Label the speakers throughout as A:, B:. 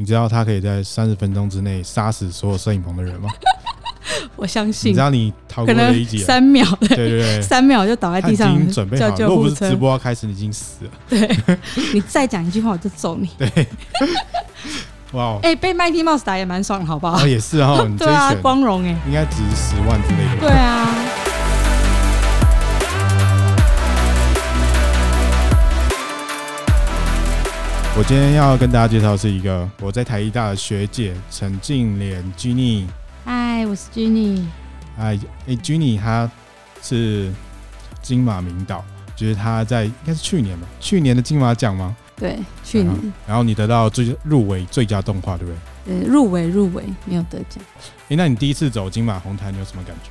A: 你知道他可以在三十分钟之内杀死所有摄影棚的人吗？
B: 我相信。你
A: 知道你逃过了一劫，
B: 三秒，对
A: 对对，
B: 三秒就倒在地上，
A: 已经准备好了。如果不是直播要开始，你已经死了。
B: 对，你再讲一句话，我就揍你。
A: 对。哇！
B: 哎，被 Mighty Mouse 打也蛮爽，好不好？
A: 也是哈，
B: 对啊，光荣哎，
A: 应该值十万之类的。
B: 对啊。
A: 我今天要跟大家介绍是一个我在台艺大的学姐陈静莲 Jenny。
B: 嗨，我是 Jenny。
A: 哎哎，Jenny 她是金马名导，就是她在应该是去年吧，去年的金马奖吗？
B: 对，去年。
A: 然后你得到最入围最佳动画，对不
B: 对？对，入围入围，没有得奖。
A: 哎，那你第一次走金马红毯，你有什么感觉？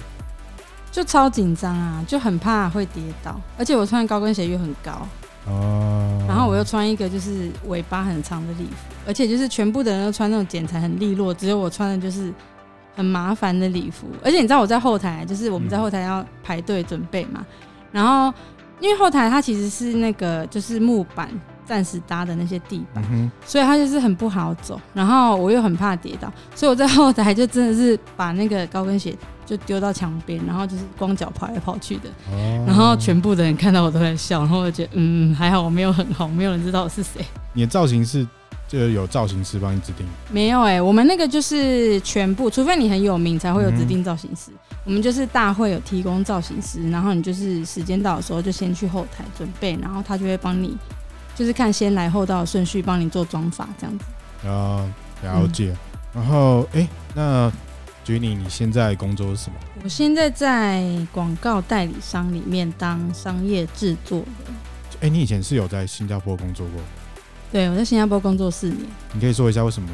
B: 就超紧张啊，就很怕会跌倒，而且我穿高跟鞋又很高哦。然后我又穿一个就是尾巴很长的礼服，而且就是全部的人都穿那种剪裁很利落，只有我穿的就是很麻烦的礼服。而且你知道我在后台，就是我们在后台要排队准备嘛，然后因为后台它其实是那个就是木板。暂时搭的那些地板，嗯、所以它就是很不好走。然后我又很怕跌倒，所以我在后台就真的是把那个高跟鞋就丢到墙边，然后就是光脚跑来跑去的。哦、然后全部的人看到我都在笑，然后我就觉得嗯，还好我没有很红，没有人知道我是谁。
A: 你的造型是就有造型师帮你指定？
B: 没有哎、欸，我们那个就是全部，除非你很有名才会有指定造型师。嗯、我们就是大会有提供造型师，然后你就是时间到的时候就先去后台准备，然后他就会帮你。就是看先来后到的顺序，帮你做装法这样子。
A: 哦，了解。嗯、然后，哎、欸，那你现在工作是什么？
B: 我现在在广告代理商里面当商业制作人。
A: 哎、欸，你以前是有在新加坡工作过？
B: 对，我在新加坡工作四年。
A: 你可以说一下为什么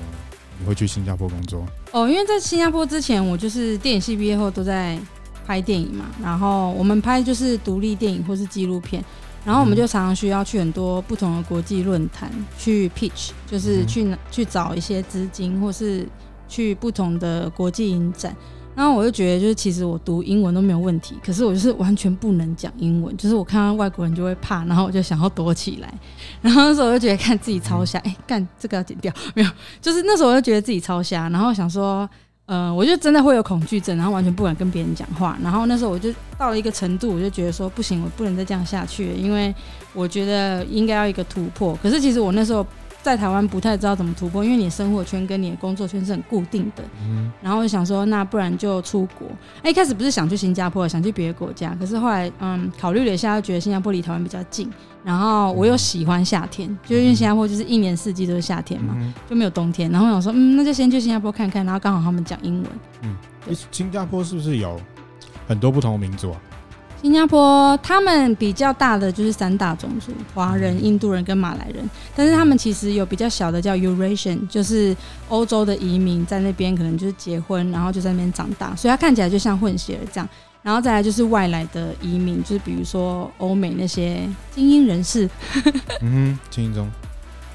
A: 你会去新加坡工作？
B: 哦，因为在新加坡之前，我就是电影系毕业后都在拍电影嘛。然后我们拍就是独立电影或是纪录片。然后我们就常常需要去很多不同的国际论坛去 pitch，就是去去找一些资金，或是去不同的国际影展。然后我就觉得，就是其实我读英文都没有问题，可是我就是完全不能讲英文，就是我看到外国人就会怕，然后我就想要躲起来。然后那时候我就觉得看自己超瞎，哎，干这个要剪掉没有？就是那时候我就觉得自己超瞎，然后想说。嗯，我就真的会有恐惧症，然后完全不敢跟别人讲话。然后那时候我就到了一个程度，我就觉得说不行，我不能再这样下去，因为我觉得应该要一个突破。可是其实我那时候。在台湾不太知道怎么突破，因为你生活圈跟你的工作圈是很固定的。嗯，然后我就想说，那不然就出国。哎，一开始不是想去新加坡，想去别的国家，可是后来嗯考虑了一下，又觉得新加坡离台湾比较近，然后我又喜欢夏天，就因为新加坡就是一年四季都是夏天嘛，就没有冬天。然后我想说，嗯，那就先去新加坡看看，然后刚好他们讲英文。
A: 嗯，新加坡是不是有很多不同的民族啊？
B: 新加坡他们比较大的就是三大种族：华人、印度人跟马来人。但是他们其实有比较小的叫 Eurasian，就是欧洲的移民在那边可能就是结婚，然后就在那边长大，所以他看起来就像混血儿这样。然后再来就是外来的移民，就是比如说欧美那些精英人士。
A: 嗯哼，精英中，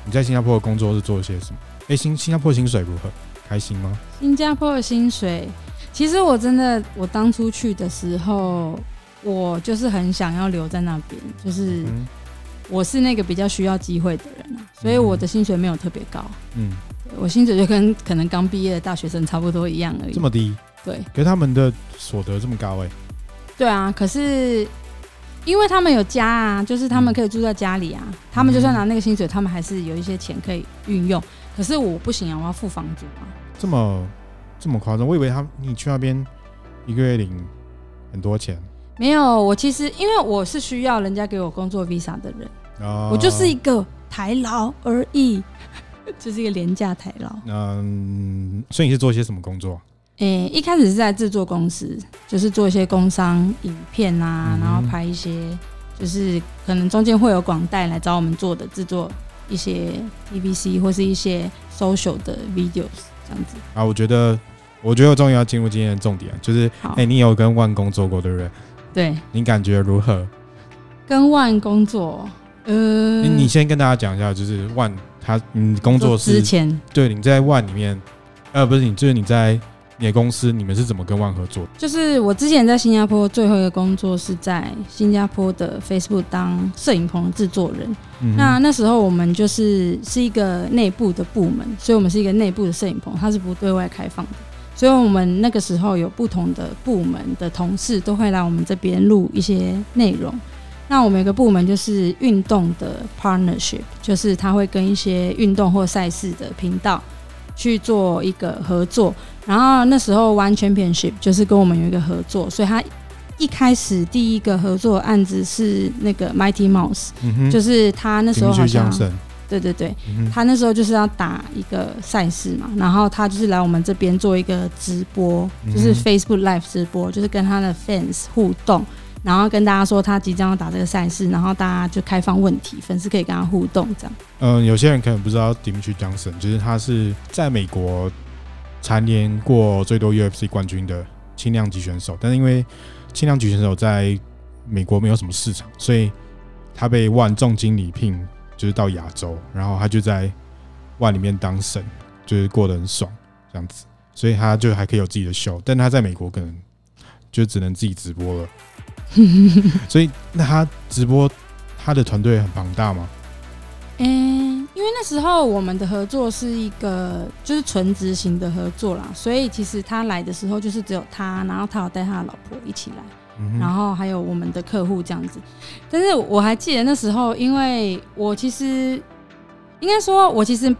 A: 你在新加坡的工作是做些什么？哎，新新加坡薪水如何？开心吗？
B: 新加坡的薪水，其实我真的，我当初去的时候。我就是很想要留在那边，就是我是那个比较需要机会的人啊，所以我的薪水没有特别高。嗯，我薪水就跟 可能刚毕业的大学生差不多一样而已。
A: 这么低？
B: 对。
A: 可是他们的所得这么高哎。
B: 对啊，可是因为他们有家啊，就是他们可以住在家里啊，他们就算拿那个薪水，他们还是有一些钱可以运用。可是我不行啊，我要付房租啊。
A: 这么这么夸张？我以为他你去那边一个月领很多钱。
B: 没有，我其实因为我是需要人家给我工作 visa 的人，哦、我就是一个台劳而已，就是一个廉价台劳。
A: 嗯，所以你是做一些什么工作？
B: 诶，一开始是在制作公司，就是做一些工商影片啊，嗯、然后拍一些，就是可能中间会有广代来找我们做的制作一些 TVC 或是一些 social 的 videos 这样子。
A: 啊，我觉得，我觉得我终于要进入今天的重点，就是，哎好，你有跟万工做过对不对？
B: 对，
A: 你感觉如何？
B: 跟万工作，呃，
A: 你你先跟大家讲一下，就是万他，你工作是
B: 之前，
A: 对，你在万里面，呃，不是你，就是你在你的公司，你们是怎么跟 ONE 合作？
B: 就是我之前在新加坡最后一个工作是在新加坡的 Facebook 当摄影棚制作人。嗯、那那时候我们就是是一个内部的部门，所以我们是一个内部的摄影棚，它是不对外开放的。所以我们那个时候有不同的部门的同事都会来我们这边录一些内容。那我们有个部门就是运动的 partnership，就是他会跟一些运动或赛事的频道。去做一个合作，然后那时候 One Championship 就是跟我们有一个合作，所以他一开始第一个合作案子是那个 Mighty Mouse，嗯、就是他那时候好像对对对、嗯，他那时候就是要打一个赛事嘛，然后他就是来我们这边做一个直播，就是 Facebook Live 直播，就是跟他的 fans 互动。然后跟大家说他即将要打这个赛事，然后大家就开放问题，粉丝可以跟他互动这样。
A: 嗯，有些人可能不知道 Demetrius Johnson，就是他是在美国蝉联过最多 UFC 冠军的轻量级选手，但是因为轻量级选手在美国没有什么市场，所以他被 ONE 重金礼聘，就是到亚洲，然后他就在 ONE 里面当神，就是过得很爽这样子，所以他就还可以有自己的秀，但他在美国可能就只能自己直播了。所以，那他直播，他的团队很庞大吗？
B: 嗯、欸，因为那时候我们的合作是一个就是纯执行的合作啦，所以其实他来的时候就是只有他，然后他有带他的老婆一起来，嗯、然后还有我们的客户这样子。但是我还记得那时候，因为我其实应该说，我其实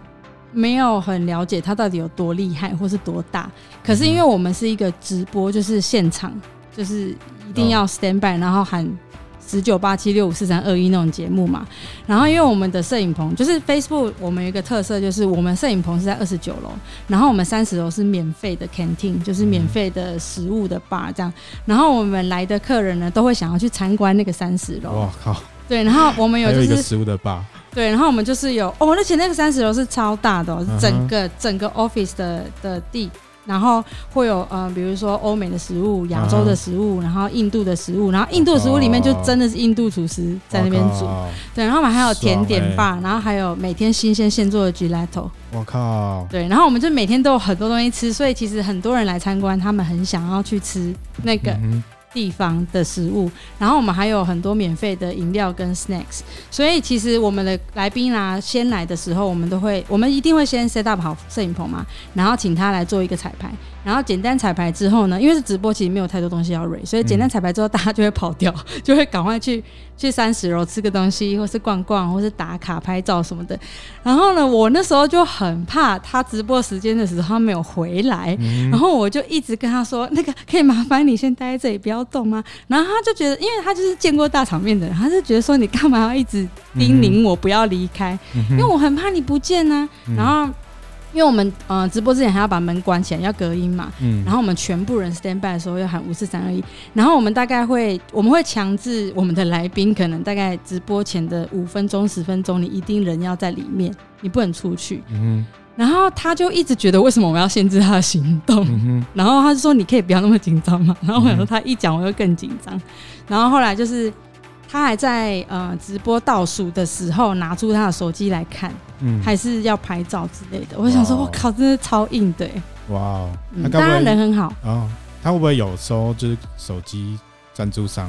B: 没有很了解他到底有多厉害或是多大。可是因为我们是一个直播，就是现场。就是一定要 stand by，然后喊十九八七六五四三二一那种节目嘛。然后因为我们的摄影棚就是 Facebook，我们有一个特色，就是我们摄影棚是在二十九楼，然后我们三十楼是免费的 canteen，就是免费的食物的 bar 这样。然后我们来的客人呢，都会想要去参观那个三十楼。哇靠！对，然后我们有就是
A: 有一个食物的 bar。
B: 对，然后我们就是有哦，而且那个三十楼是超大的，整个整个 office 的的地。然后会有呃，比如说欧美的食物、亚洲的食物，然后印度的食物，然后印度的食物里面就真的是印度厨师在那边煮。对，然后我们还有甜点吧，然后还有每天新鲜现做的 gelato。
A: 我靠！
B: 对，然后我们就每天都有很多东西吃，所以其实很多人来参观，他们很想要去吃那个。地方的食物，然后我们还有很多免费的饮料跟 snacks，所以其实我们的来宾啊，先来的时候，我们都会，我们一定会先 set up 好摄影棚嘛，然后请他来做一个彩排，然后简单彩排之后呢，因为是直播，其实没有太多东西要 read，所以简单彩排之后，大家就会跑掉，就会赶快去去三十楼吃个东西，或是逛逛，或是打卡拍照什么的。然后呢，我那时候就很怕他直播时间的时候他没有回来，然后我就一直跟他说，那个可以麻烦你先待在这里，不要。动吗？然后他就觉得，因为他就是见过大场面的人，他就觉得说，你干嘛要一直叮咛我不要离开？嗯？因为我很怕你不见呢。然后，因为我们呃直播之前还要把门关起来，要隔音嘛。嗯。然后我们全部人 stand by 的时候要喊五四三二一。然后我们大概会，我们会强制我们的来宾，可能大概直播前的五分钟、十分钟，你一定人要在里面，你不能出去。嗯。然后他就一直觉得为什么我们要限制他的行动？嗯、然后他就说：“你可以不要那么紧张嘛。”然后我想说他一讲我就更紧张。然后后来就是他还在呃直播倒数的时候拿出他的手机来看，嗯，还是要拍照之类的。我想说，我靠，真的超硬的。哇，他当然人很好。
A: 哦，他会不会有时候就是手机赞助商？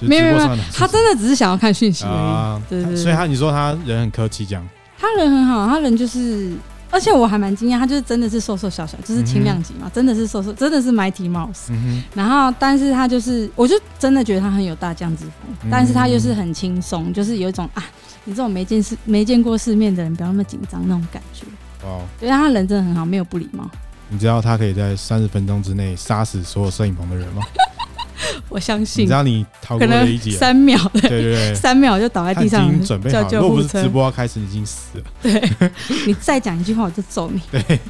B: 没有没有，他真的只是想要看讯息而已。啊、对，对对。
A: 所以他你说他人很客气这样？
B: 他人很好，他人就是。而且我还蛮惊讶，他就是真的是瘦瘦小小，就是轻量级嘛、嗯，真的是瘦瘦，真的是 Mighty Mouse、嗯。然后，但是他就是，我就真的觉得他很有大将之风、嗯，但是他又是很轻松，就是有一种啊，你这种没见世、没见过世面的人，不要那么紧张那种感觉。哦，因为他人真的很好，没有不礼貌。
A: 你知道他可以在三十分钟之内杀死所有摄影棚的人吗？
B: 我相信，
A: 你知道你逃过了一劫，
B: 三秒，对对
A: 对，
B: 三秒就倒在地上，
A: 已经准备好。如果不是直播要开始，你已经死了。
B: 对，你再讲一句话，我就揍你。对，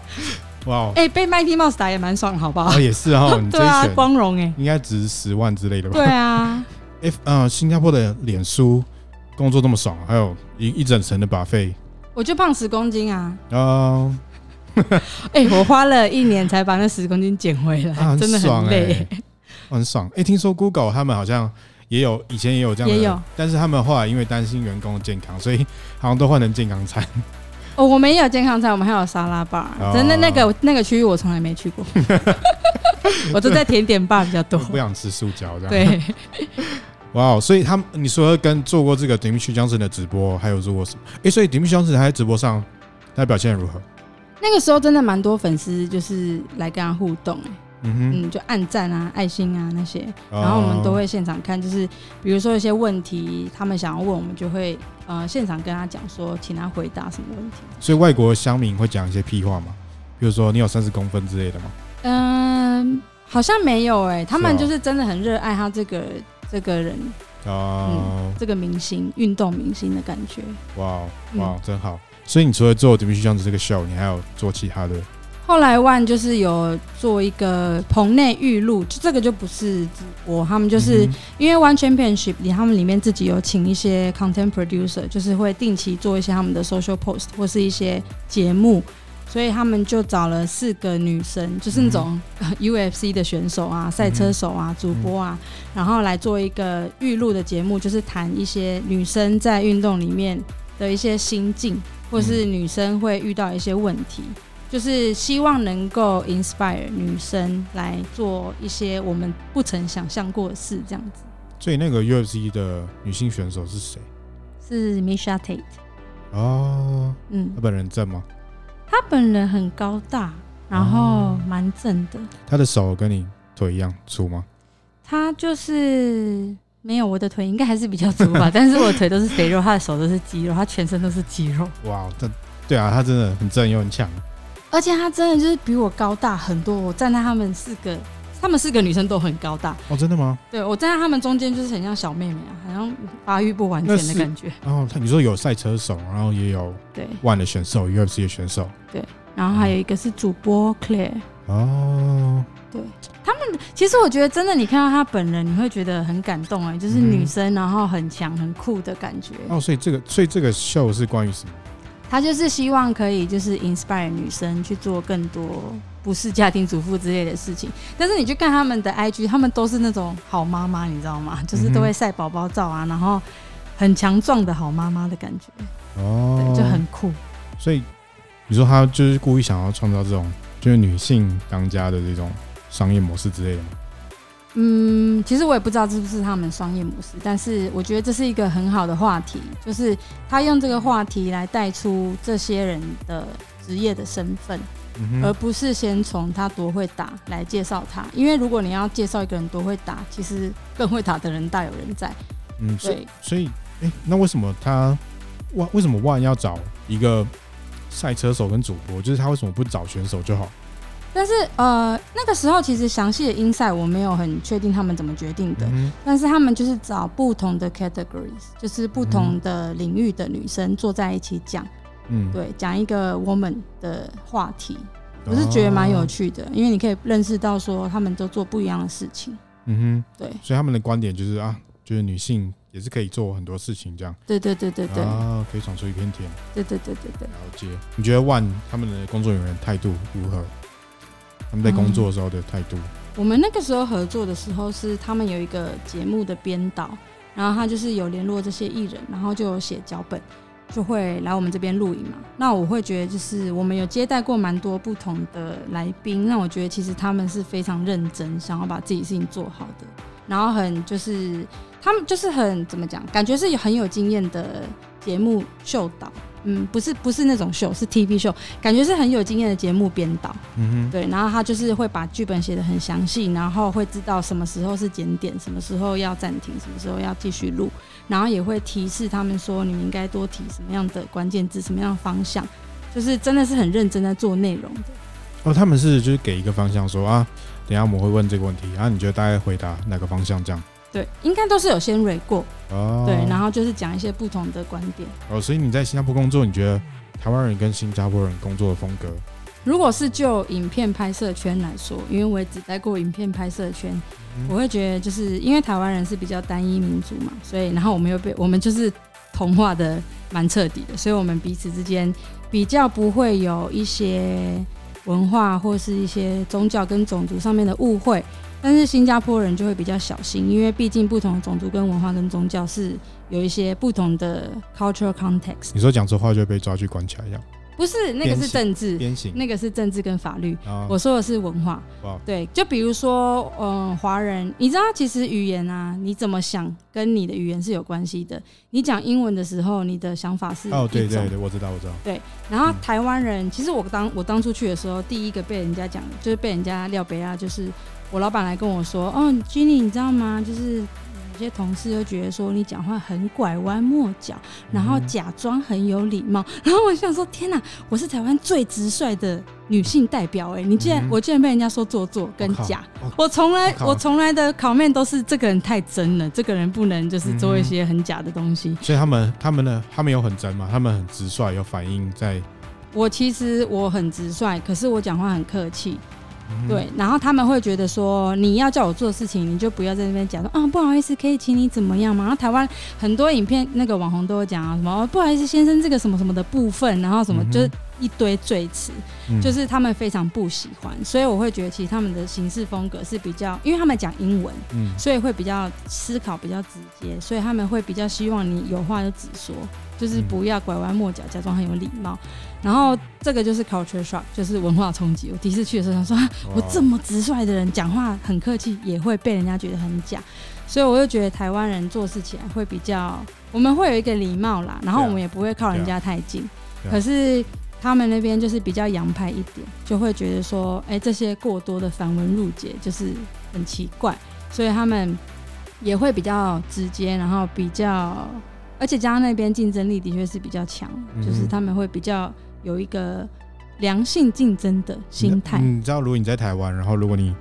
B: 哇，哎，被 Mighty Mouse 打也蛮爽，好不好？
A: 也是哈，
B: 对啊，光荣哎，
A: 应该值十万之类的吧？
B: 对啊
A: ，F，嗯，新加坡的脸书工作这么爽，还有一一整层的 buffet，
B: 我就胖十公斤啊。哦，哎，我花了一年才把那十公斤减回来，真的很累。
A: 很爽哎、欸！听说 Google 他们好像也有以前也有这样的，也有，但是他们后来因为担心员工的健康，所以好像都换成健康餐。
B: 哦，我们也有健康餐，我们还有沙拉吧。真的、哦、那个那个区域我从来没去过，我都在甜点吧比较多。
A: 不想吃塑胶这样。
B: 对。
A: 哇，wow, 所以他们你说跟做过这个 Dimitri Johnson 的直播，还有做过什么？哎、欸，所以 Dimitri Johnson 他在直播上他表现如何？
B: 那个时候真的蛮多粉丝就是来跟他互动、欸，
A: 嗯
B: 就按赞啊、爱心啊那些，然后我们都会现场看，就是比如说一些问题，他们想要问，我们就会呃现场跟他讲说，请他回答什么问题。
A: 所以外国乡民会讲一些屁话吗？比如说你有三十公分之类的吗？
B: 嗯，好像没有哎、欸，他们就是真的很热爱他这个。这个人
A: 哦、
B: 嗯，这个明星，运动明星的感觉。
A: 哇哇，真好！所以你除了做 Dimitri Johnson 这个秀，你还有做其他的？
B: 后来 ONE 就是有做一个棚内预录，就这个就不是直播，他们就是因为 ONE Championship 里，他们里面自己有请一些 content producer，就是会定期做一些他们的 social post 或是一些节目。所以他们就找了四个女生，就是那种 UFC 的选手啊、赛车手啊、主播啊，然后来做一个预录的节目，就是谈一些女生在运动里面的一些心境，或是女生会遇到一些问题，就是希望能够 inspire 女生来做一些我们不曾想象过的事，这样子。
A: 所以那个 UFC 的女性选手是谁？
B: 是 Miesha Tate。
A: 哦，嗯，她本人正吗？
B: 他本人很高大，然后蛮正的。
A: 他的手跟你腿一样粗吗？
B: 他就是没有，我的腿应该还是比较粗吧，但是我的腿都是肥肉，他的手都是肌肉，他全身都是肌肉。
A: 哇，这对啊，他真的很正又很强，
B: 而且他真的就是比我高大很多。我站在他们四个，他们四个女生都很高大。
A: 哦，真的吗？
B: 对，我站在他们中间就是很像小妹妹啊，好像发育不完全的感觉。
A: 然后他你说有赛车手，然后也有对 ONE 的选手，UFC 的选手。
B: 对，然后还有一个是主播 Claire。
A: 哦，
B: 对他们，其实我觉得真的，你看到他本人，你会觉得很感动哎，就是女生，然后很强、很酷的感觉。
A: 哦，所以这个，所以这个秀是关于什么？
B: 他就是希望可以就是 inspire 女生去做更多不是家庭主妇之类的事情。但是你去看他们的 IG，他们都是那种好妈妈，你知道吗？就是都会晒宝宝照啊，然后很强壮的好妈妈的感觉。哦，就很酷。
A: 所以。你说他就是故意想要创造这种就是女性当家的这种商业模式之类的吗？
B: 嗯，其实我也不知道是不是他们商业模式，但是我觉得这是一个很好的话题，就是他用这个话题来带出这些人的职业的身份，嗯、而不是先从他多会打来介绍他。因为如果你要介绍一个人多会打，其实更会打的人大有人在。
A: 嗯，对，所以，哎、欸，那为什么他万为什么万要找一个？赛车手跟主播，就是他为什么不找选手就好？
B: 但是呃，那个时候其实详细的 insight 我没有很确定他们怎么决定的。嗯、但是他们就是找不同的 categories，就是不同的领域的女生坐在一起讲，嗯，对，讲一个 woman 的话题，我是觉得蛮有趣的，哦、因为你可以认识到说他们都做不一样的事情。嗯哼，对，
A: 所以他们的观点就是啊，就是女性。也是可以做很多事情，这样。
B: 对对对对对。
A: 啊，可以闯出一片天。
B: 对对对对对。
A: 了解。你觉得 ONE 他们的工作人员态度如何？他们在工作的时候的态度、
B: 我们那个时候合作的时候，是他们有一个节目的编导，然后他就是有联络这些艺人，然后就有写脚本，就会来我们这边录影嘛。那我会觉得，就是我们有接待过蛮多不同的来宾，那我觉得其实他们是非常认真，想要把自己事情做好的，然后很就是。他们就是很怎么讲，感觉是很有经验的节目秀导，嗯，不是不是那种秀，是 TV 秀，感觉是很有经验的节目编导，嗯哼，对，然后他就是会把剧本写得很详细，然后会知道什么时候是检点，什么时候要暂停，什么时候要继续录，然后也会提示他们说，你们应该多提什么样的关键字，什么样的方向，就是真的是很认真在做内容的。
A: 哦，他们是就是给一个方向说啊，等一下我们会问这个问题，然后你觉得大概回答哪个方向这样？
B: 对，应该都是有先蕊过哦。对，然后就是讲一些不同的观点
A: 哦。所以你在新加坡工作，你觉得台湾人跟新加坡人工作的风格？
B: 如果是就影片拍摄圈来说，因为我也只待过影片拍摄圈，嗯、我会觉得就是因为台湾人是比较单一民族嘛，所以然后我们又被我们就是同化的蛮彻底的，所以我们彼此之间比较不会有一些文化或是一些宗教跟种族上面的误会。但是新加坡人就会比较小心，因为毕竟不同的种族跟文化跟宗教是有一些不同的 cultural context。
A: 你说讲错话就会被抓去关起来一样？
B: 不是那个是政治，那个是政治跟法律。
A: 啊、
B: 我说的是文化。对，就比如说，嗯、呃，华人，你知道，其实语言啊，你怎么想，跟你的语言是有关系的。你讲英文的时候，你的想法是
A: 哦，对对对，我知道，我知道。
B: 对，然后台湾人，嗯、其实我当我当初去的时候，第一个被人家讲，就是被人家廖北亚，就是我老板来跟我说，哦，Jenny，你知道吗？就是。有些同事就觉得说你讲话很拐弯抹角，然后假装很有礼貌，然后我想说天哪，我是台湾最直率的女性代表哎、欸，你竟然、嗯、我竟然被人家说做作跟假，我从来我从来的考面都是这个人太真了，这个人不能就是做一些很假的东西。
A: 所以他们他们呢，他们有很真吗？他们很直率，有反应在。
B: 我其实我很直率，可是我讲话很客气。
A: 嗯、
B: 对，然后他们会觉得说，你要叫我做事情，你就不要在那边讲说啊，不好意思，可以请你怎么样吗？然后台湾很多影片那个网红都会讲啊，什么、哦、不好意思，先生这个什么什么的部分，然后什么、嗯、就是一堆赘词，嗯、就是他们非常不喜欢，所以我会觉得其实他们的行事风格是比较，因为他们讲英文，嗯，所以会比较思考比较直接，所以他们会比较希望你有话就直说。就是不要拐弯抹角，假装很有礼貌。然后这个就是 culture shock，就是文化冲击。我第一次去的时候想说，我这么直率的人，讲话很客气，也会被人家觉得很假。所以我就觉得台湾人做事起来会比较，我们会有一个礼貌啦，然后我们也不会靠人家太近。可是他们那边就是比较洋派一点，就会觉得说，哎，这些过多的繁文缛节就是很奇怪，所以他们也会比较直接，然后比较。而且加上那边竞争力的确是比较强，嗯、就是他们会比较有一个良性竞争的心态。
A: 你知道，如果你在台湾，然后如果你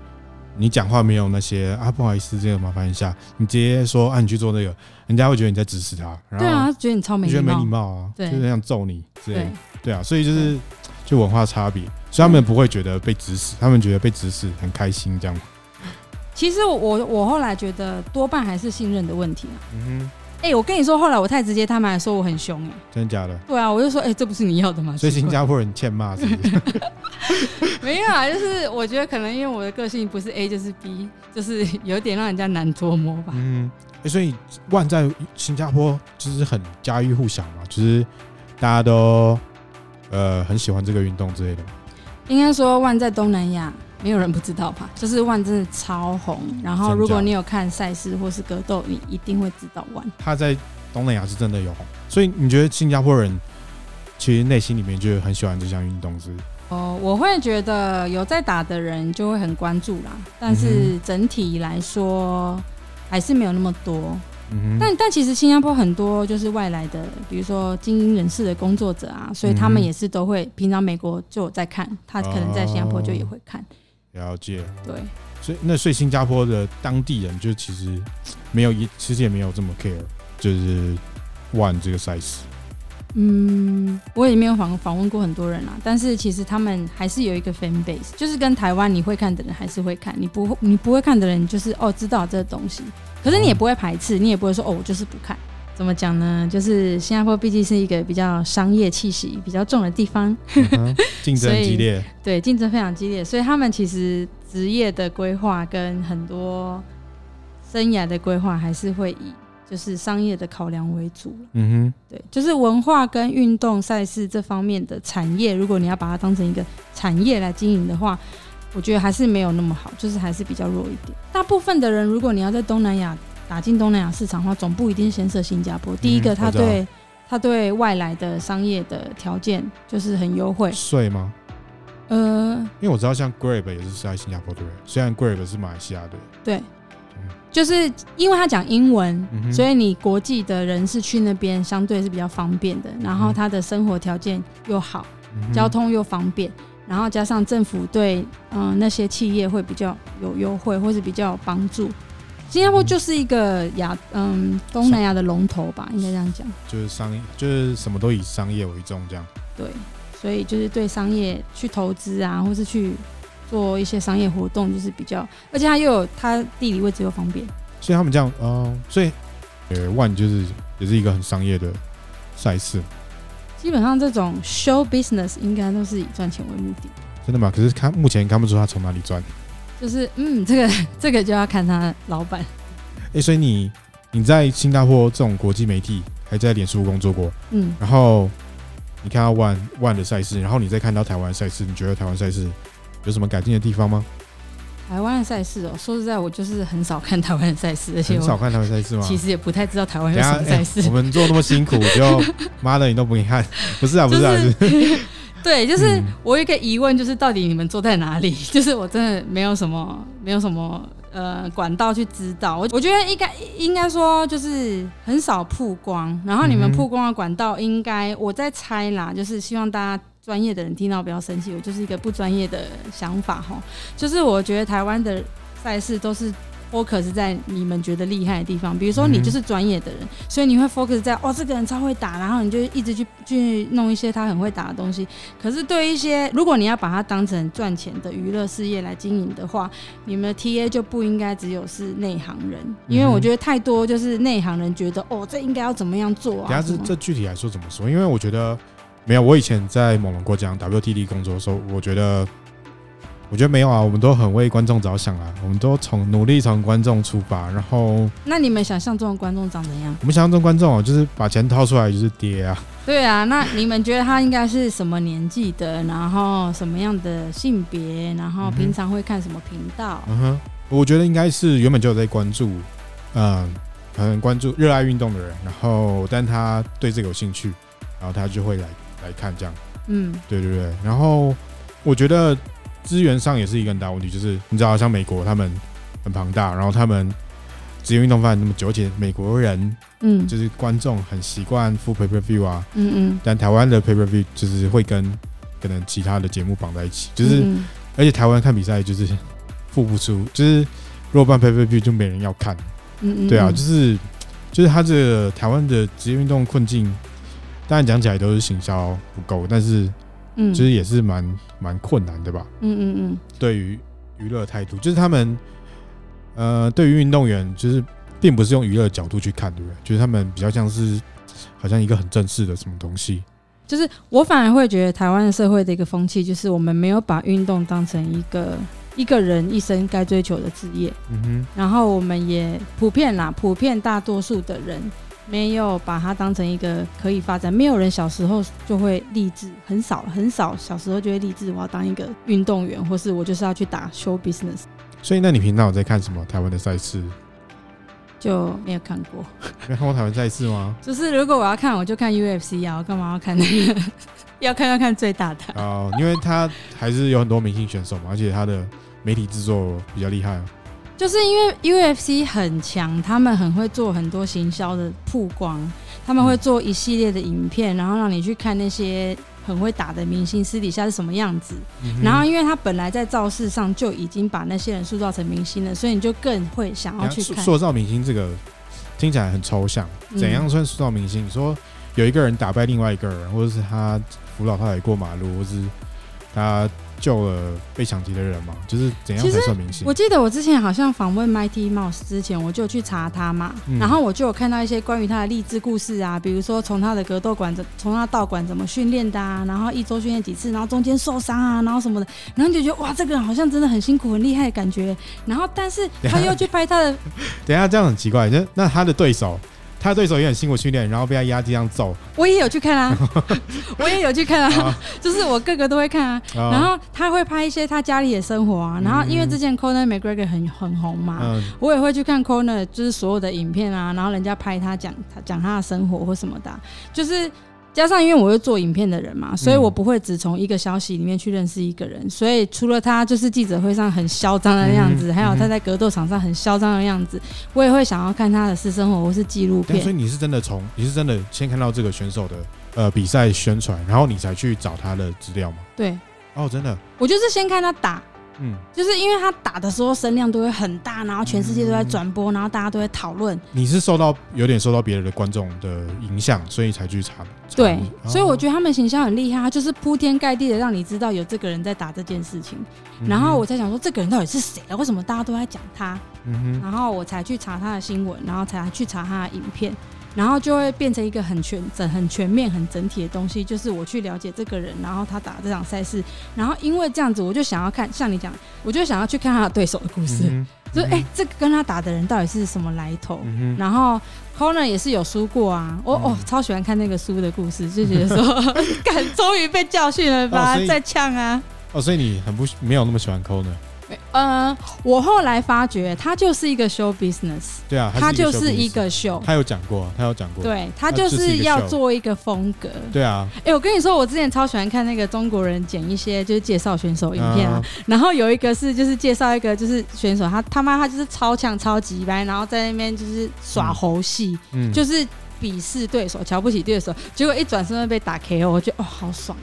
A: 你讲话没有那些啊，不好意思，这个麻烦一下，你直接说啊，你去做那个，人家会觉得你在指使他。然后
B: 对啊，他觉得你超没礼貌，觉得没礼貌
A: 啊，对，就是很想揍你之类对啊，所以就是就文化差别，所以他们不会觉得被指使，他们觉得被指使很开心这样。
B: 其实我我后来觉得多半还是信任的问题啊。
A: 嗯哼。
B: 哎、欸，我跟你说，后来我太直接，他们还说我很凶哎、欸，
A: 真的假的？
B: 对啊，我就说，哎、欸，这不是你要的吗？
A: 所以新加坡人欠骂是不是？
B: 没有啊，就是我觉得可能因为我的个性不是 A 就是 B，就是有点让人家难捉摸吧。
A: 嗯，哎、欸，所以万在新加坡就是很家喻户晓嘛，就是大家都呃很喜欢这个运动之类的。
B: 应该说万在东南亚。没有人不知道吧？就是万真的超红，然后如果你有看赛事或是格斗，你一定会知道万。
A: 他在东南亚是真的有红，所以你觉得新加坡人其实内心里面就很喜欢这项运动是？
B: 哦，我会觉得有在打的人就会很关注啦，但是整体来说还是没有那么多。嗯，但但其实新加坡很多就是外来的，比如说精英人士的工作者啊，所以他们也是都会平常美国就有在看，他可能在新加坡就也会看。
A: 了解，
B: 对，
A: 所以那所以新加坡的当地人就其实没有一，其实也没有这么 care，就是玩这个赛事。
B: 嗯，我也没有访访问过很多人啦，但是其实他们还是有一个 fan base，就是跟台湾你会看的人还是会看，你不你不会看的人就是哦知道这个东西，可是你也不会排斥，你也不会说哦我就是不看。怎么讲呢？就是新加坡毕竟是一个比较商业气息比较重的地方，
A: 竞争 激烈。
B: 对，竞争非常激烈，所以他们其实职业的规划跟很多生涯的规划还是会以就是商业的考量为主。
A: 嗯哼，
B: 对，就是文化跟运动赛事这方面的产业，如果你要把它当成一个产业来经营的话，我觉得还是没有那么好，就是还是比较弱一点。大部分的人，如果你要在东南亚。打进东南亚市场的话，总部一定先设新加坡。第一个，他对他对外来的商业的条件就是很优惠。
A: 税吗？
B: 呃，
A: 因为我知道像 Grab 也是在新加坡对，虽然 Grab 是马来西亚的。
B: 对，就是因为他讲英文，所以你国际的人士去那边相对是比较方便的。然后他的生活条件又好，交通又方便，然后加上政府对嗯那些企业会比较有优惠，或是比较有帮助。新加坡就是一个亚嗯东南亚的龙头吧，应该这样讲。
A: 就是商业，就是什么都以商业为重，这样。
B: 对，所以就是对商业去投资啊，或是去做一些商业活动，就是比较，而且它又有它地理位置又方便。
A: 所以他们这样，哦，所以呃，ONE 就是也是一个很商业的赛事。
B: 基本上这种 show business 应该都是以赚钱为目的。
A: 真的吗？可是看目前看不出他从哪里赚。
B: 就是嗯，这个这个就要看他老板。
A: 哎，所以你你在新加坡这种国际媒体还在脸书工作过，
B: 嗯，
A: 然后你看到 ONE ONE 的赛事，然后你再看到台湾赛事，你觉得台湾赛事有什么改进的地方吗？
B: 台湾的赛事哦，说实在，我就是很少看台湾的赛事，而且
A: 很少看台湾赛事吗？
B: 其实也不太知道台湾有什么赛事。
A: 欸、我们做那么辛苦，就妈的你都不给你看，不是啊，不是啊，就是
B: 对，就是我有一个疑问，就是到底你们坐在哪里？就是我真的没有什么，没有什么呃管道去知道。我我觉得应该应该说就是很少曝光，然后你们曝光的管道应该我在猜啦，就是希望大家。专业的人听到不要生气，我就是一个不专业的想法哈。就是我觉得台湾的赛事都是 focus 在你们觉得厉害的地方，比如说你就是专业的人，所以你会 focus 在哦，这个人超会打，然后你就一直去去弄一些他很会打的东西。可是对一些如果你要把它当成赚钱的娱乐事业来经营的话，你们的 TA 就不应该只有是内行人，因为我觉得太多就是内行人觉得哦，这应该要怎么样做啊？
A: 等下这这具体来说怎么说？因为我觉得。没有，我以前在猛龙过江 WTD 工作的时候，我觉得，我觉得没有啊，我们都很为观众着想啊，我们都从努力从观众出发，然后，
B: 那你们想象中的观众长怎样？
A: 我们想象中观众哦，就是把钱掏出来就是爹啊。
B: 对啊，那你们觉得他应该是什么年纪的？然后什么样的性别？然后平常会看什么频道？
A: 嗯哼，我觉得应该是原本就有在关注，嗯，很关注热爱运动的人，然后但他对这个有兴趣，然后他就会来。来看这样，嗯，对对对，然后我觉得资源上也是一个很大问题，就是你知道，像美国他们很庞大，然后他们职业运动发展那么久，而且美国人，嗯，就是观众很习惯付 pay per view 啊，嗯嗯，但台湾的 pay per view 就是会跟可能其他的节目绑在一起，就是而且台湾看比赛就是付不出，就是如果办 pay per view 就没人要看，嗯嗯，对啊，就是就是他这个台湾的职业运动困境。当然讲起来都是行销不够，但是，嗯，其实也是蛮蛮困难的吧。嗯嗯嗯。对于娱乐态度，就是他们，呃，对于运动员，就是并不是用娱乐角度去看，对不对？就是他们比较像是，好像一个很正式的什么东西。
B: 就是我反而会觉得台湾的社会的一个风气，就是我们没有把运动当成一个一个人一生该追求的职业。嗯哼。然后我们也普遍啦，普遍大多数的人。没有把它当成一个可以发展，没有人小时候就会立志，很少很少小时候就会立志，我要当一个运动员，或是我就是要去打 show business。
A: 所以，那你平常有在看什么台湾的赛事？
B: 就没有看过。
A: 没有看过台湾赛事吗？
B: 就是如果我要看，我就看 UFC 啊，我干嘛要看那个？要看要看最大的
A: 哦，因为他还是有很多明星选手嘛，而且他的媒体制作比较厉害啊。
B: 就是因为 UFC 很强，他们很会做很多行销的曝光，他们会做一系列的影片，然后让你去看那些很会打的明星私底下是什么样子。然后，因为他本来在造势上就已经把那些人塑造成明星了，所以你就更会想要去看。
A: 塑造明星这个听起来很抽象，怎样算塑造明星？你说有一个人打败另外一个人，或者是他扶老太太过马路，或是他。救了被抢劫的人嘛，就是怎样才算明星？
B: 我记得我之前好像访问 Mighty Mouse 之前，我就去查他嘛，嗯、然后我就有看到一些关于他的励志故事啊，比如说从他的格斗馆怎，从他道馆怎么训练的啊，然后一周训练几次，然后中间受伤啊，然后什么的，然后你就觉得哇，这个人好像真的很辛苦、很厉害的感觉。然后，但是他又去拍他的，
A: 等一下这样很奇怪，那那他的对手。他对手也很辛苦训练，然后被他压地上揍。
B: 我也有去看啊，我也有去看啊，就是我个个都会看啊。然后他会拍一些他家里的生活啊。然后因为之前 Conor McGregor 很很红嘛，我也会去看 Conor 就是所有的影片啊。然后人家拍他讲他讲他的生活或什么的，就是。加上，因为我是做影片的人嘛，所以我不会只从一个消息里面去认识一个人。所以除了他就是记者会上很嚣张的样子，还有他在格斗场上很嚣张的样子，我也会想要看他的私生活或是纪录片。
A: 所以你是真的从你是真的先看到这个选手的呃比赛宣传，然后你才去找他的资料吗？
B: 对。
A: 哦，真的。
B: 我就是先看他打。嗯，就是因为他打的时候声量都会很大，然后全世界都在转播，然后大家都在讨论。
A: 你是受到有点受到别人的观众的影响，所以才去查。
B: 对，所以我觉得他们形象很厉害，他就是铺天盖地的让你知道有这个人在打这件事情，然后我才想说这个人到底是谁啊？为什么大家都在讲他？然后我才去查他的新闻，然后才去查他的影片。然后就会变成一个很全整、很全面、很整体的东西。就是我去了解这个人，然后他打这场赛事，然后因为这样子，我就想要看，像你讲，我就想要去看他的对手的故事。嗯就哎、欸，这个跟他打的人到底是什么来头？嗯、然后 Corner 也是有输过啊，我、嗯、哦超喜欢看那个输的故事，就觉得说，敢终于被教训了吧，再呛啊！
A: 哦，所以你很不没有那么喜欢 Conor。
B: 呃，我后来发觉，他就是一个 show business。
A: 对啊，
B: 他就是一个秀。
A: 他有讲过，他有讲过。
B: 对，他就是要做一个风格。
A: 对啊。
B: 哎，我跟你说，我之前超喜欢看那个中国人剪一些就是介绍选手影片啊，然后有一个是就是介绍一个就是选手，他他妈他就是超强超级白，然后在那边就是耍猴戏，嗯，就是。鄙视对手，瞧不起对手，结果一转身被打 KO，我觉得哦，好爽。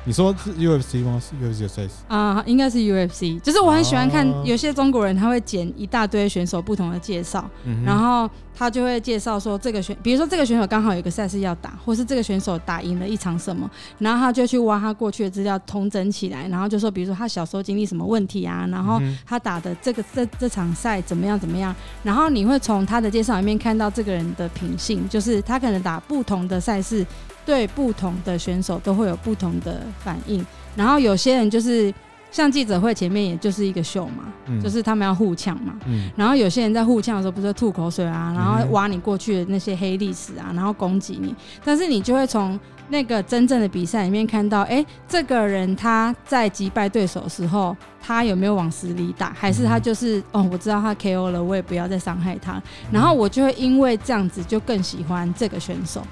A: 嗯、你说是 UFC 吗？是 UFC 的赛事
B: 啊，应该是 UFC。就是我很喜欢看有些中国人，他会剪一大堆选手不同的介绍，嗯、然后他就会介绍说这个选，比如说这个选手刚好有个赛事要打，或是这个选手打赢了一场什么，然后他就去挖他过去的资料，统整起来，然后就说，比如说他小时候经历什么问题啊，然后他打的这个这这场赛怎么样怎么样，然后你会从他的介绍里面看到这个人的品性，就是。他可能打不同的赛事，对不同的选手都会有不同的反应。然后有些人就是像记者会前面，也就是一个秀嘛，嗯、就是他们要互呛嘛。嗯、然后有些人在互呛的时候，不是吐口水啊，然后挖你过去的那些黑历史啊，然后攻击你。但是你就会从那个真正的比赛里面看到，哎、欸，这个人他在击败对手的时候。他有没有往死里打？还是他就是、嗯、哦？我知道他 KO 了，我也不要再伤害他。嗯、然后我就会因为这样子，就更喜欢这个选手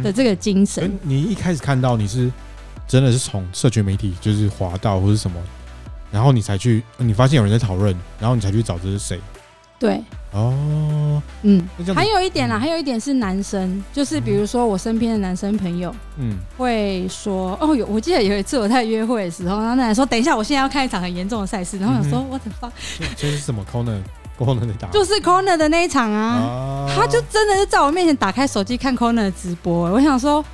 B: 的这个精神。嗯、
A: 你一开始看到你是真的是从社群媒体就是滑到或是什么，然后你才去，你发现有人在讨论，然后你才去找这是谁？
B: 对。
A: 哦，
B: 嗯，还有一点啦，还有一点是男生，就是比如说我身边的男生朋友，嗯，会说，哦，有，我记得有一次我在约会的时候，然后那人说，等一下，我现在要看一场很严重的赛事，然后我想说，what the fuck，
A: 这是什么 Conor，Conor 在打，
B: 就是 Corner 的那一场啊，他就真的是在我面前打开手机看 Corner 的直播，我想说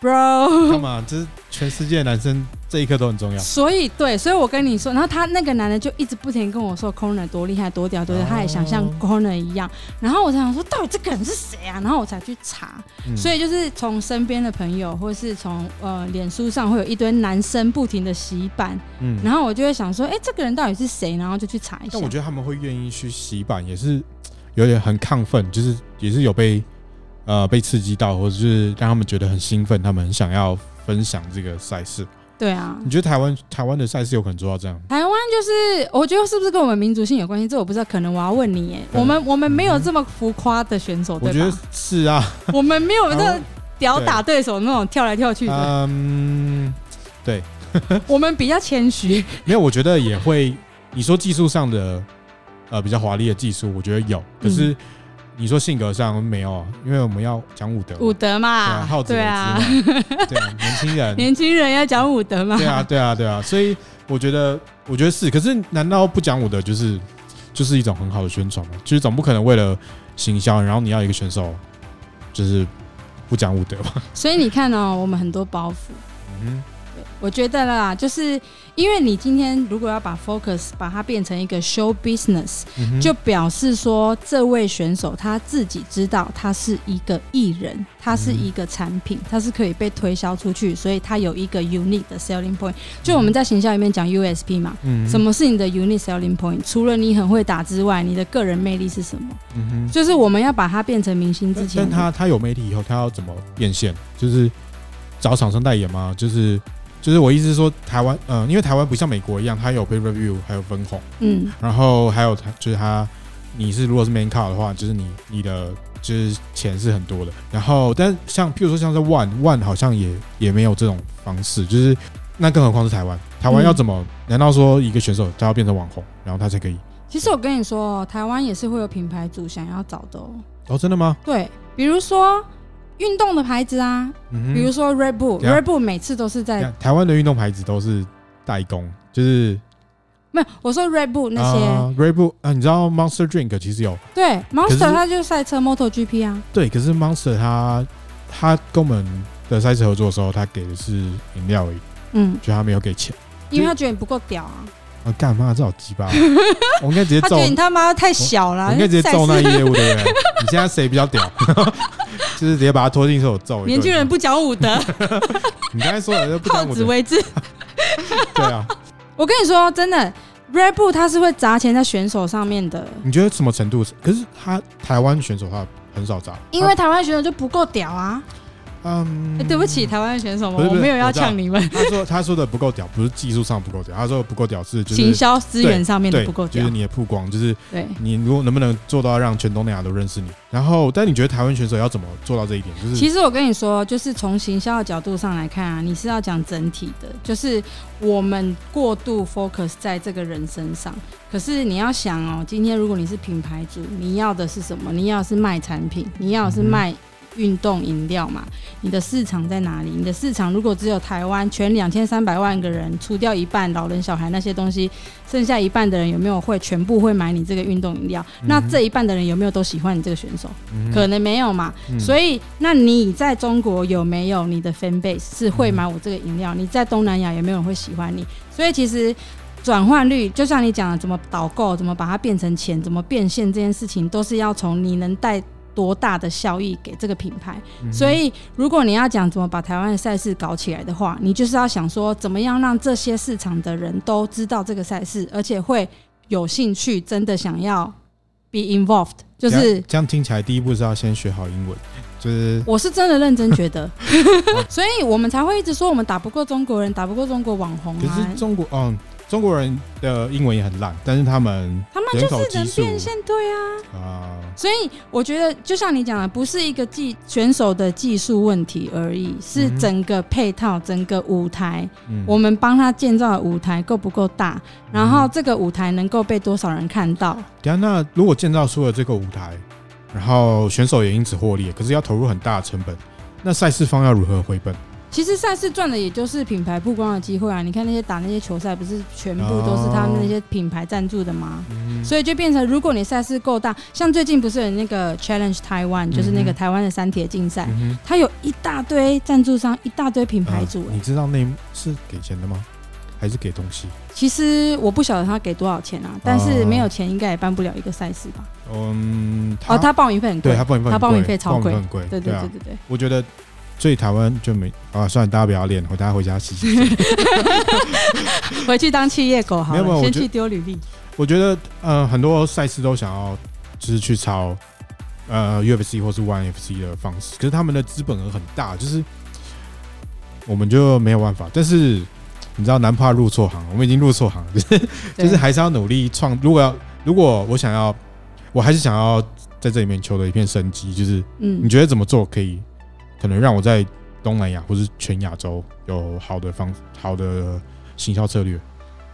B: ，bro，
A: 干嘛？这是全世界男生。这一刻都很重要，
B: 所以对，所以我跟你说，然后他那个男的就一直不停跟我说 Corner 多厉害、多屌、多屌，他也想像 Corner 一样。然后我才想说，到底这个人是谁啊？然后我才去查，嗯、所以就是从身边的朋友，或是从呃脸书上，会有一堆男生不停的洗版，嗯，然后我就会想说，哎，这个人到底是谁？然后就去查一下。
A: 但我觉得他们会愿意去洗版，也是有点很亢奋，就是也是有被呃被刺激到，或者是让他们觉得很兴奋，他们很想要分享这个赛事。
B: 对啊，
A: 你觉得台湾台湾的赛事有可能做到这样？
B: 台湾就是，我觉得是不是跟我们民族性有关系？这我不知道，可能我要问你耶。我们我们没有这么浮夸的选手，对吧？我觉得
A: 是啊，
B: 我们没有那个屌打对手那种跳来跳去的。
A: 嗯，对，
B: 我们比较谦虚。
A: 没有，我觉得也会。你说技术上的呃比较华丽的技术，我觉得有，可是。嗯你说性格上没有啊？因为我们要讲武德，
B: 武德嘛，
A: 好子为之嘛，对啊，年轻人，
B: 年轻人要讲武德嘛，
A: 对啊，对啊，对啊，所以我觉得，我觉得是，可是难道不讲武德就是就是一种很好的宣传吗？就是总不可能为了行销，然后你要一个选手就是不讲武德吧？
B: 所以你看哦，我们很多包袱，嗯。我觉得啦，就是因为你今天如果要把 focus 把它变成一个 show business，嗯，就表示说这位选手他自己知道他是一个艺人，他是一个产品，他是可以被推销出去，所以他有一个 unique 的 selling point。就我们在行销里面讲 USP 嘛，嗯，什么是你的 unique selling point？除了你很会打之外，你的个人魅力是什么？就是我们要把它变成明星之前，
A: 但他他有媒体以后，他要怎么变现？就是找厂商代言吗？就是。就是我意思是说，台湾，嗯，因为台湾不像美国一样，它有 pay per view，还有分红，嗯，然后还有它，就是它，你是如果是 main card 的话，就是你你的就是钱是很多的。然后，但像譬如说像是 one one 好像也也没有这种方式，就是那更何况是台湾，台湾要怎么？嗯、难道说一个选手他要变成网红，然后他才可以？
B: 其实我跟你说，台湾也是会有品牌主想要找的哦。
A: 哦，真的吗？
B: 对，比如说。运动的牌子啊，嗯、比如说 Red Bull，Red Bull 每次都是在
A: 台湾的运动牌子都是代工，就是
B: 没有我说 Red Bull 那些、
A: 呃、Red Bull 啊，你知道 Monster Drink 其实有。
B: 对 Monster 它就是赛车 MotoGP 啊，
A: 对，可是 Monster 它它跟我们的赛车合作的时候，它给的是饮料而已，嗯，就它没有给钱，
B: 因为他觉得你不够屌啊。
A: 啊干嘛？这好鸡巴！我应该直接揍
B: 你他妈太小了，
A: 我应该直接揍那业务的人。你现在谁比较屌？就是直接把他拖进去，我揍。
B: 年轻人不讲武德。
A: 你刚才说的不讲武德。
B: 好自为之。
A: 对啊。
B: 我跟你说，真的，Red Bull 他是会砸钱在选手上面的。
A: 你觉得什么程度？可是他台湾选手他很少砸，
B: 因为台湾选手就不够屌啊。
A: 嗯、
B: 欸，对不起，台湾选手我没有要呛你们。
A: 他说他说的不够屌，不是技术上不够屌，他说不够屌是就是
B: 行销资源上面的不够屌，
A: 就是你的曝光，就是
B: 对
A: 你如果能不能做到让全东南亚都认识你。然后，但你觉得台湾选手要怎么做到这一点？就是
B: 其实我跟你说，就是从行销的角度上来看啊，你是要讲整体的，就是我们过度 focus 在这个人身上。可是你要想哦，今天如果你是品牌主，你要的是什么？你要的是卖产品，你要的是卖、嗯。运动饮料嘛，你的市场在哪里？你的市场如果只有台湾全两千三百万个人，除掉一半老人小孩那些东西，剩下一半的人有没有会全部会买你这个运动饮料？那这一半的人有没有都喜欢你这个选手？可能没有嘛。所以，那你在中国有没有你的 fan base 是会买我这个饮料？你在东南亚有没有人会喜欢你？所以，其实转换率就像你讲的，怎么导购，怎么把它变成钱，怎么变现这件事情，都是要从你能带。多大的效益给这个品牌？嗯、所以，如果你要讲怎么把台湾的赛事搞起来的话，你就是要想说，怎么样让这些市场的人都知道这个赛事，而且会有兴趣，真的想要 be involved。就是
A: 这样听起来，第一步是要先学好英文。就是
B: 我是真的认真觉得，所以我们才会一直说我们打不过中国人，打不过中国网红啊。
A: 可是中国，嗯。中国人的英文也很烂，但是他们
B: 他们就是能变现，对啊。啊，所以我觉得就像你讲的，不是一个技选手的技术问题而已，是整个配套、整个舞台，嗯、我们帮他建造的舞台够不够大，然后这个舞台能够被多少人看到？
A: 对啊，那如果建造出了这个舞台，然后选手也因此获利，可是要投入很大的成本，那赛事方要如何回本？
B: 其实赛事赚的也就是品牌曝光的机会啊！你看那些打那些球赛，不是全部都是他们那些品牌赞助的吗？哦、所以就变成，如果你赛事够大，像最近不是有那个 Challenge Taiwan，就是那个台湾的三铁竞赛，嗯、它有一大堆赞助商，一大堆品牌主、欸呃。
A: 你知道那是给钱的吗？还是给东西？
B: 其实我不晓得他给多少钱啊，但是没有钱应该也办不了一个赛事吧？
A: 嗯，
B: 哦，他报名费很
A: 贵，他报名费，
B: 他报名费超贵，
A: 很贵，
B: 对对对对对，
A: 我觉得。所以台湾就没啊，算了，大家不要练，我大家回家洗洗。
B: 回去当企业狗好了，没有没有，先去丢履历。
A: 我觉得呃，很多赛事都想要就是去抄呃 UFC 或是 ONE FC 的方式，可是他们的资本额很大，就是我们就没有办法。但是你知道，男怕入错行，我们已经入错行了，就是就是还是要努力创。如果要如果我想要，我还是想要在这里面求得一片生机，就是嗯，你觉得怎么做可以？可能让我在东南亚或是全亚洲有好的方好的行销策略。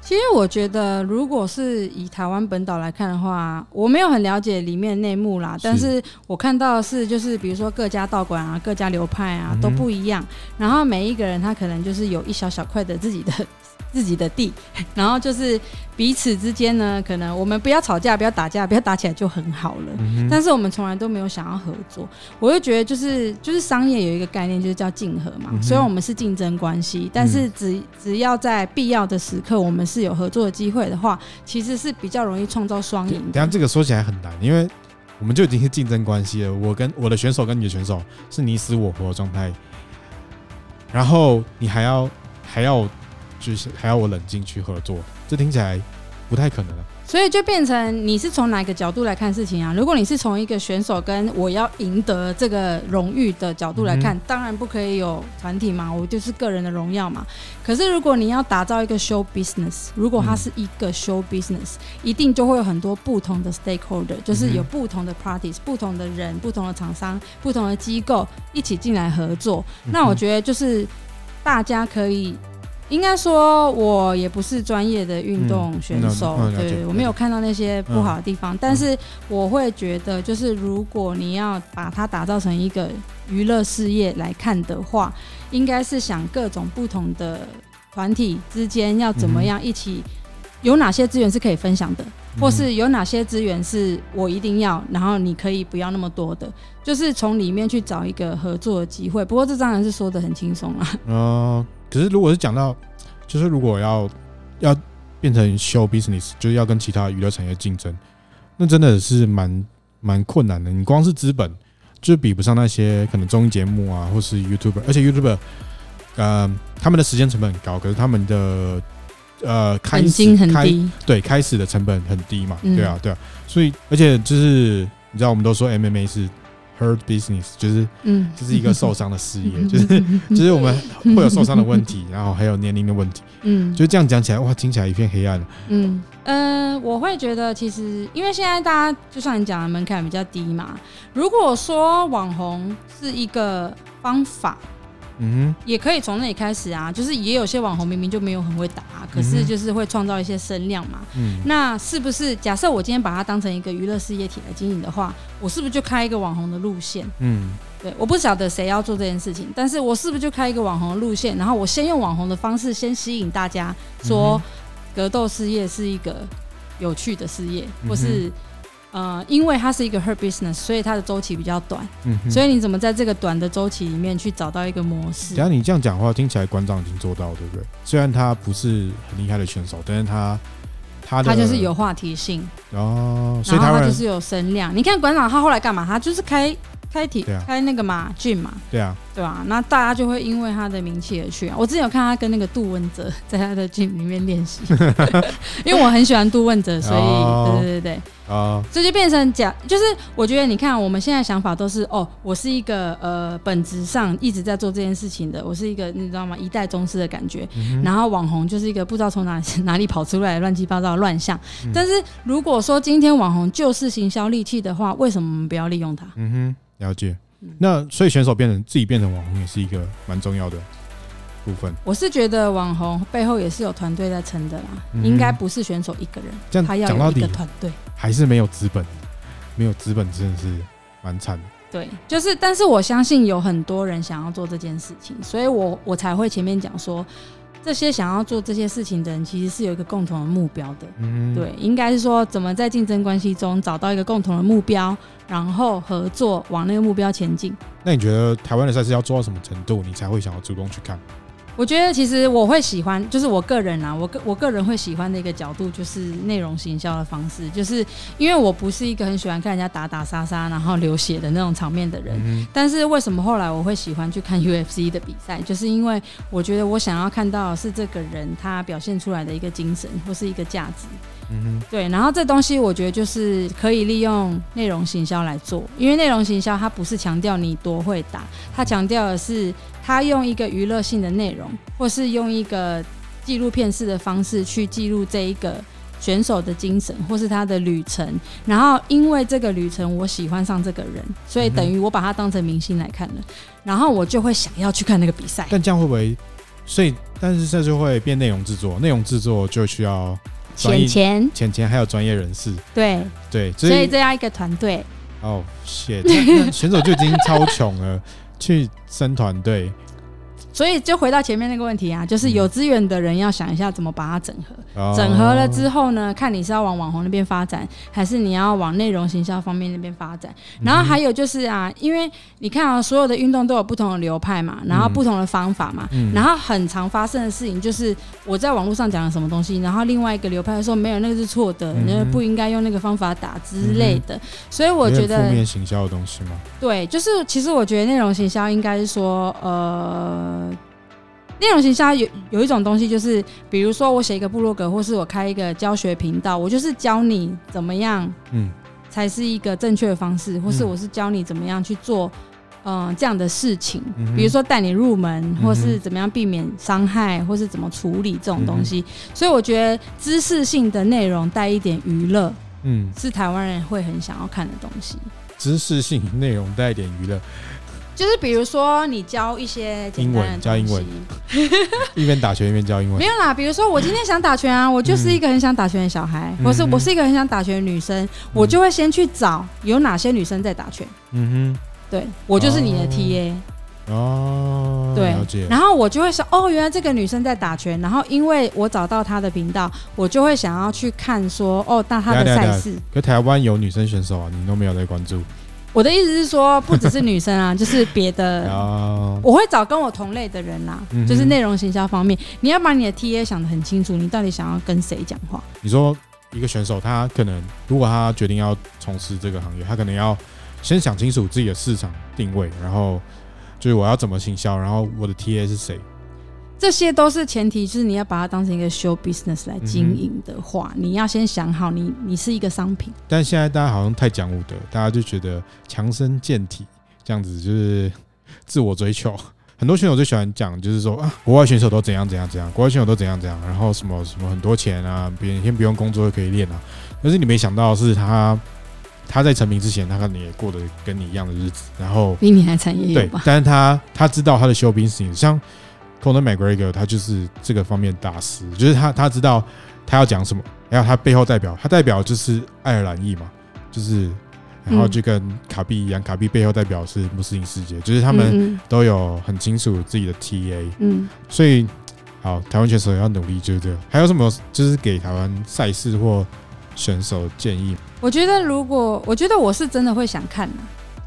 B: 其实我觉得，如果是以台湾本岛来看的话，我没有很了解里面内幕啦。但是我看到的是，就是比如说各家道馆啊、各家流派啊都不一样，然后每一个人他可能就是有一小小块的自己的。自己的地，然后就是彼此之间呢，可能我们不要吵架，不要打架，不要打起来就很好了。嗯、但是我们从来都没有想要合作。我就觉得，就是就是商业有一个概念，就是叫竞合嘛。虽然、我们是竞争关系，但是只只要在必要的时刻，我们是有合作的机会的话，其实是比较容易创造双赢。
A: 等下这个说起来很难，因为我们就已经是竞争关系了。我跟我的选手跟你的选手是你死我活的状态，然后你还要还要。就是还要我冷静去合作，这听起来不太可能。
B: 所以就变成你是从哪个角度来看事情啊？如果你是从一个选手跟我要赢得这个荣誉的角度来看，嗯、当然不可以有团体嘛，我就是个人的荣耀嘛。可是如果你要打造一个 show business，如果它是一个 show business，、嗯、一定就会有很多不同的 stakeholder，就是有不同的 parties、不同的人、不同的厂商、不同的机构一起进来合作。嗯、那我觉得就是大家可以。应该说，我也不是专业的运动选手，嗯、对，我没有看到那些不好的地方。嗯、但是我会觉得，就是如果你要把它打造成一个娱乐事业来看的话，应该是想各种不同的团体之间要怎么样一起，有哪些资源是可以分享的，或是有哪些资源是我一定要，然后你可以不要那么多的，就是从里面去找一个合作的机会。不过这当然是说的很轻松啊。
A: 哦。可是，如果是讲到，就是如果要要变成 show business，就是要跟其他娱乐产业竞争，那真的是蛮蛮困难的。你光是资本，就比不上那些可能综艺节目啊，或是 YouTuber，而且 YouTuber，呃，他们的时间成本很高，可是他们的呃开始
B: 很低
A: 开对开始的成本很低嘛，
B: 嗯、
A: 对啊对啊，所以而且就是你知道，我们都说 MMA 是。Hurt business 就是，嗯，就是一个受伤的事业，嗯、就是，就是我们会有受伤的问题，然后还有年龄的问题，嗯，就这样讲起来，哇，听起来一片黑暗。
B: 嗯，呃，我会觉得其实，因为现在大家就像你讲的门槛比较低嘛，如果说网红是一个方法。嗯，也可以从那里开始啊，就是也有些网红明明就没有很会打，可是就是会创造一些声量嘛。嗯，那是不是假设我今天把它当成一个娱乐事业体来经营的话，我是不是就开一个网红的路线？嗯，对，我不晓得谁要做这件事情，但是我是不是就开一个网红的路线，然后我先用网红的方式先吸引大家，说格斗事业是一个有趣的事业，或是。呃，因为它是一个 hurt business，所以它的周期比较短。嗯，所以你怎么在这个短的周期里面去找到一个模式？
A: 只要你这样讲话，听起来馆长已经做到，对不对？虽然他不是很厉害的选手，但是他他
B: 他就是有话题性
A: 哦，
B: 所以他就是有声量。你看馆长他后来干嘛？他就是开。开体、啊、开那个嘛 gym 嘛，
A: 对啊，
B: 对啊，那大家就会因为他的名气而去啊。我之前有看他跟那个杜汶泽 在他的 gym 里面练习，因为我很喜欢杜汶泽，所以、哦、对对对对，哦，这就变成讲，就是我觉得你看我们现在想法都是哦，我是一个呃本质上一直在做这件事情的，我是一个你知道吗？一代宗师的感觉、嗯，然后网红就是一个不知道从哪 哪里跑出来乱七八糟的乱象、嗯。但是如果说今天网红就是行销利器的话，为什么我们不要利用它？嗯哼。
A: 了解，那所以选手变成自己变成网红也是一个蛮重要的部分。
B: 我是觉得网红背后也是有团队在撑的啦，嗯、应该不是选手一个人。这样他要有一个团队，
A: 还是没有资本，没有资本真的是蛮惨的。
B: 对，就是，但是我相信有很多人想要做这件事情，所以我我才会前面讲说。这些想要做这些事情的人，其实是有一个共同的目标的。嗯，对，应该是说怎么在竞争关系中找到一个共同的目标，然后合作往那个目标前进。
A: 那你觉得台湾的赛事要做到什么程度，你才会想要主动去看？
B: 我觉得其实我会喜欢，就是我个人啊，我个我个人会喜欢的一个角度就是内容行销的方式，就是因为我不是一个很喜欢看人家打打杀杀然后流血的那种场面的人，嗯，但是为什么后来我会喜欢去看 UFC 的比赛，就是因为我觉得我想要看到的是这个人他表现出来的一个精神或是一个价值。嗯，对，然后这东西我觉得就是可以利用内容行销来做，因为内容行销它不是强调你多会打，它强调的是它用一个娱乐性的内容，或是用一个纪录片式的方式去记录这一个选手的精神，或是他的旅程。然后因为这个旅程，我喜欢上这个人，所以等于我把他当成明星来看了，然后我就会想要去看那个比赛。
A: 但这样会不会？所以，但是这就会变内容制作，内容制作就需要。
B: 钱钱。
A: 钱钱还有专业人士，
B: 对。
A: 对，
B: 所以这样一个团队
A: 哦，谢，那选手就已经超穷了，去生团队。
B: 所以就回到前面那个问题啊，就是有资源的人要想一下怎么把它整合。嗯、整合了之后呢，看你是要往网红那边发展，还是你要往内容行销方面那边发展。然后还有就是啊，因为你看啊，所有的运动都有不同的流派嘛，然后不同的方法嘛，嗯、然后很常发生的事情就是我在网络上讲了什么东西，然后另外一个流派说没有，那个是错的，那、嗯、不应该用那个方法打之类的。嗯、所以我觉得
A: 负面行销的东西吗，
B: 对，就是其实我觉得内容行销应该是说呃。内容行销有有一种东西，就是比如说我写一个部落格，或是我开一个教学频道，我就是教你怎么样，嗯，才是一个正确的方式，或是我是教你怎么样去做，嗯、呃，这样的事情，比如说带你入门，或是怎么样避免伤害，或是怎么处理这种东西。所以我觉得知识性的内容带一点娱乐，嗯，是台湾人会很想要看的东西。
A: 知识性内容带一点娱乐。
B: 就是比如说，你教一些
A: 英文，教英文，一边打拳一边教英文。
B: 没有啦，比如说我今天想打拳啊，我就是一个很想打拳的小孩，我、嗯、是我是一个很想打拳的女生，嗯、我就会先去找有哪些女生在打拳。嗯哼，对我就是你的 TA
A: 哦，
B: 对。然后我就会说，哦，原来这个女生在打拳，然后因为我找到她的频道，我就会想要去看说，哦，那她的赛事。
A: 可台湾有女生选手啊，你都没有在关注。
B: 我的意思是说，不只是女生啊，就是别的，我会找跟我同类的人啊，就是内容行销方面，你要把你的 TA 想得很清楚，你到底想要跟谁讲话？
A: 你说一个选手，他可能如果他决定要从事这个行业，他可能要先想清楚自己的市场定位，然后就是我要怎么行销，然后我的 TA 是谁。
B: 这些都是前提，就是你要把它当成一个 show business 来经营的话，嗯、你要先想好你，你你是一个商品。
A: 但现在大家好像太讲武德，大家就觉得强身健体这样子就是自我追求。很多选手最喜欢讲，就是说啊，国外选手都怎样怎样怎样，国外选手都怎样怎样，然后什么什么很多钱啊，别人先不用工作就可以练啊。但是你没想到的是他他在成名之前，他可能也过得跟你一样的日子，然后
B: 比你还惨也有
A: 吧。对，但是他他知道他的 show business 像。Conor McGregor 他就是这个方面大师，就是他他知道他要讲什么，然后他背后代表他代表就是爱尔兰裔嘛，就是然后就跟卡比一样，卡比背后代表是穆斯林世界，就是他们都有很清楚自己的 TA，嗯，所以好，台湾选手要努力，就是这个。还有什么就是给台湾赛事或选手建议？
B: 我觉得如果我觉得我是真的会想看的，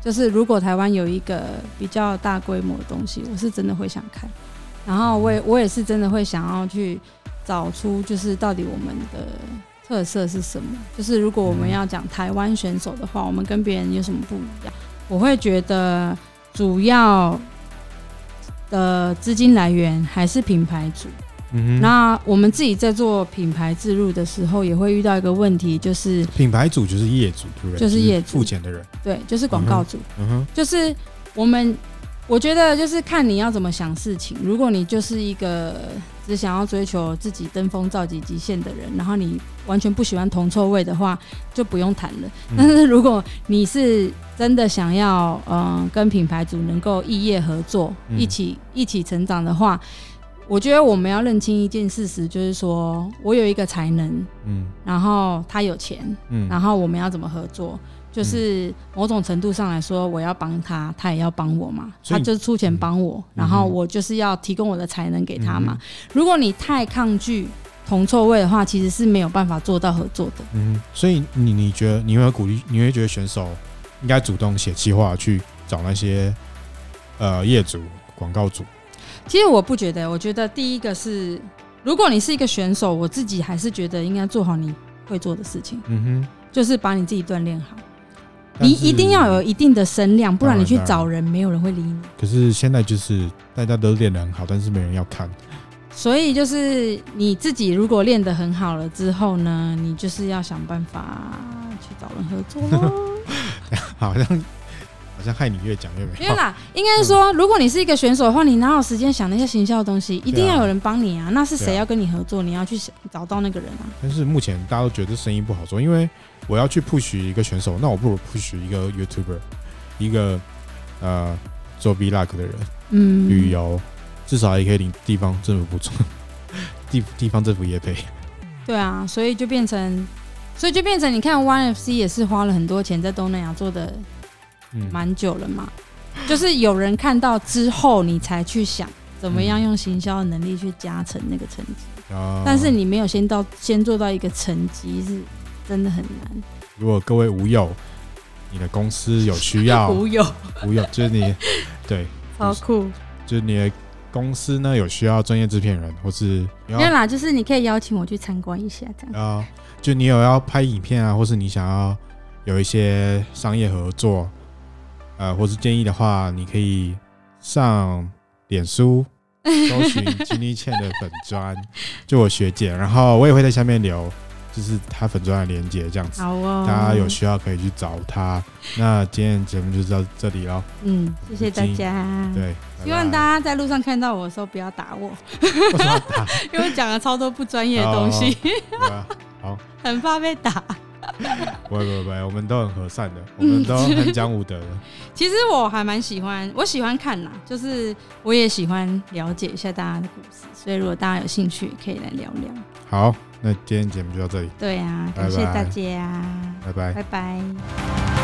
B: 就是如果台湾有一个比较大规模的东西，我是真的会想看。然后我也我也是真的会想要去找出，就是到底我们的特色是什么。就是如果我们要讲台湾选手的话，我们跟别人有什么不一样？我会觉得主要的资金来源还是品牌主。嗯哼。那我们自己在做品牌植入的时候，也会遇到一个问题，就是
A: 品牌主就是业主，对不对？
B: 就是业主
A: 付钱的人。
B: 对，就是广告主。嗯哼。就是我们。我觉得就是看你要怎么想事情。如果你就是一个只想要追求自己登峰造极极限的人，然后你完全不喜欢铜臭味的话，就不用谈了。但是如果你是真的想要嗯跟品牌主能够异业合作，一起一起成长的话，我觉得我们要认清一件事实，就是说我有一个才能，嗯，然后他有钱，嗯，然后我们要怎么合作？就是某种程度上来说，我要帮他，他也要帮我嘛。他就是出钱帮我，然后我就是要提供我的才能给他嘛。如果你太抗拒铜臭味的话，其实是没有办法做到合作的。
A: 嗯，所以你你觉得你会鼓励，你会觉得选手应该主动写计划去找那些呃业主、广告主？
B: 其实我不觉得，我觉得第一个是，如果你是一个选手，我自己还是觉得应该做好你会做的事情。嗯哼，就是把你自己锻炼好。你一定要有一定的声量，不然你去找人，没有人会理你。
A: 可是现在就是大家都练得很好，但是没人要看。
B: 所以就是你自己如果练得很好了之后呢，你就是要想办法去找人合作喽。
A: 好像好像害你越讲越没。
B: 没有啦，应该是说，如果你是一个选手的话，你哪有时间想那些行销的东西？一定要有人帮你啊！那是谁要跟你合作？你要去找到那个人啊。
A: 但是目前大家都觉得生意不好做，因为。我要去 push 一个选手，那我不如 push 一个 YouTuber，一个呃做 Vlog 的人，嗯，旅游至少也可以领地方政府补助，地地方政府也赔。
B: 对啊，所以就变成，所以就变成，你看 ONE FC 也是花了很多钱在东南亚做的，蛮久了嘛。嗯、就是有人看到之后，你才去想怎么样用行销的能力去加成那个成绩。哦、但是你没有先到，先做到一个成绩是。真的很难。
A: 如果各位舞友，你的公司有需要，
B: 舞友，
A: 舞友就是你，对，
B: 超酷。
A: 就是你的公司呢有需要专业制片人，或是
B: 没有啦，就是你可以邀请我去参观一下这样。
A: 啊，就你有要拍影片啊，或是你想要有一些商业合作，呃，或是建议的话，你可以上脸书 搜寻金立倩的粉砖，就我学姐，然后我也会在下面留。就是她粉专的连接这样子，好哦，大家有需要可以去找她。那今天节目就到这里喽。
B: 嗯，谢谢大家。对，希望大家在路上看到我的时候不要打我，因为我讲了超多不专业的东西。好，很怕被打。
A: 不会不会不会，我们都很和善的，我们都很讲武德的。
B: 其实我还蛮喜欢，我喜欢看啦，就是我也喜欢了解一下大家的故事，所以如果大家有兴趣，可以来聊聊。
A: 好。那今天节目就到这里。
B: 对啊，感谢大家，
A: 拜拜，
B: 拜拜。